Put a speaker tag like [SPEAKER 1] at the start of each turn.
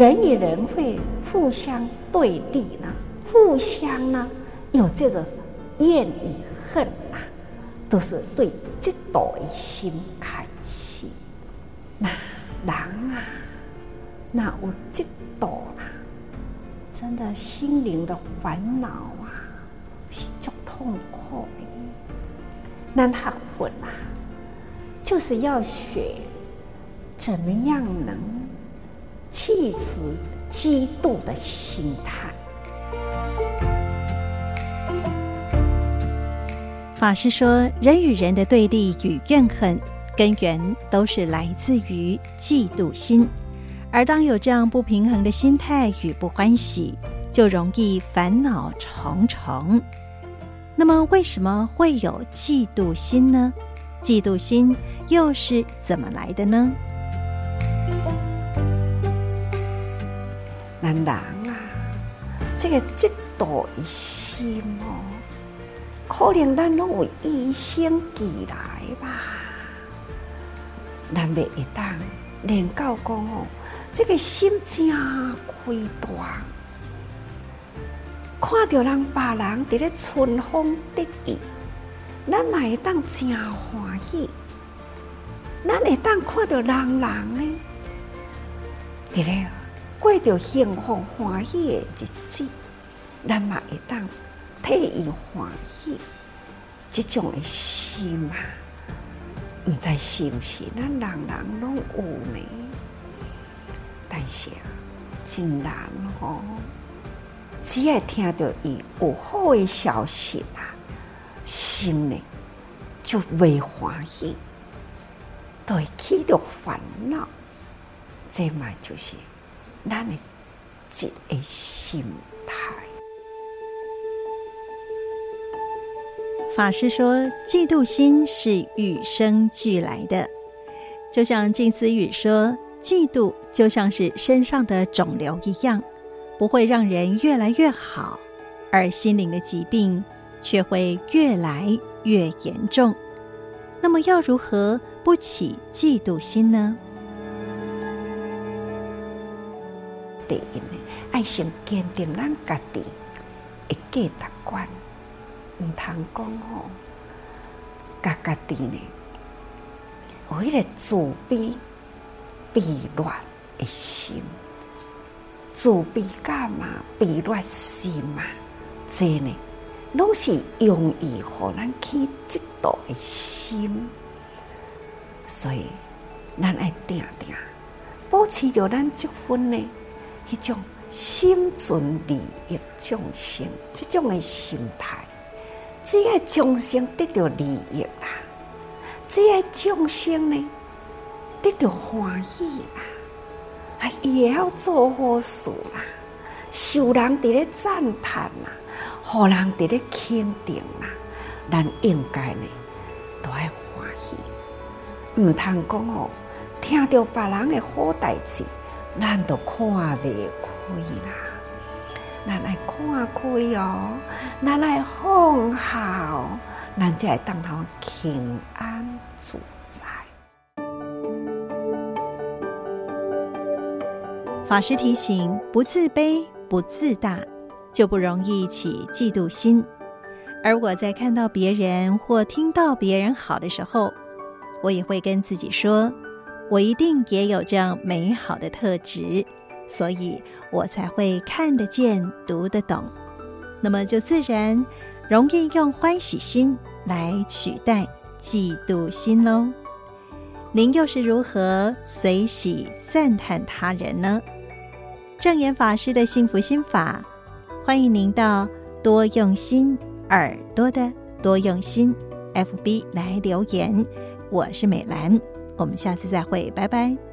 [SPEAKER 1] 人与人会互相对立呢，互相呢有这种怨与恨啊，都是对嫉妒的心开始。那人啊，那有嫉妒啊，真的心灵的烦恼啊，是足痛苦的。那学佛啊，就是要学怎么样能弃持嫉妒的心态。
[SPEAKER 2] 法师说，人与人的对立与怨恨，根源都是来自于嫉妒心。而当有这样不平衡的心态与不欢喜，就容易烦恼重重。那么，为什么会有嫉妒心呢？嫉妒心又是怎么来的呢？
[SPEAKER 1] 那人啊，这个嫉妒的心哦，可能咱拢有与生俱来吧。咱袂会当练到讲哦，这个心真开大。看到人别人伫咧春风得意，咱嘛会当真欢喜。咱会当看到人人咧伫咧过着幸福欢喜的日子，咱嘛会当替伊欢喜。这种的心啊，毋知是毋是咱人人拢有呢？但是啊，真难哦。只要听到伊有好的消息啊，心呢就未欢喜，都会起着烦恼。这嘛就是咱的一个心态。
[SPEAKER 2] 法师说，嫉妒心是与生俱来的，就像静思语说，嫉妒就像是身上的肿瘤一样。不会让人越来越好，而心灵的疾病却会越来越严重。那么要如何不起嫉妒心呢？
[SPEAKER 1] 第一呢，爱先坚定咱家己的价值观，唔通讲哦，家家己呢，有迄个自卑、鄙劣的心。自卑感嘛，卑劣心嘛，这呢，拢是容易互咱起嫉妒的心。所以，咱爱定定保持着咱这份呢，一种心存利益众生这种的心态。只要众生得到利益啦，只要众生呢得到欢喜啦。啊，伊会晓做好事啦，受人伫咧赞叹啦，互人伫咧肯定啦，咱应该呢都爱欢喜，毋通讲哦，听到别人的好代志，咱都看袂开啦，咱来看开哦，咱来放下哦，咱才会当头平安自在。
[SPEAKER 2] 法师提醒：不自卑、不自大，就不容易起嫉妒心。而我在看到别人或听到别人好的时候，我也会跟自己说：我一定也有这样美好的特质，所以我才会看得见、读得懂。那么就自然容易用欢喜心来取代嫉妒心喽。您又是如何随喜赞叹他人呢？正言法师的幸福心法，欢迎您到多用心耳朵的多用心 FB 来留言。我是美兰，我们下次再会，拜拜。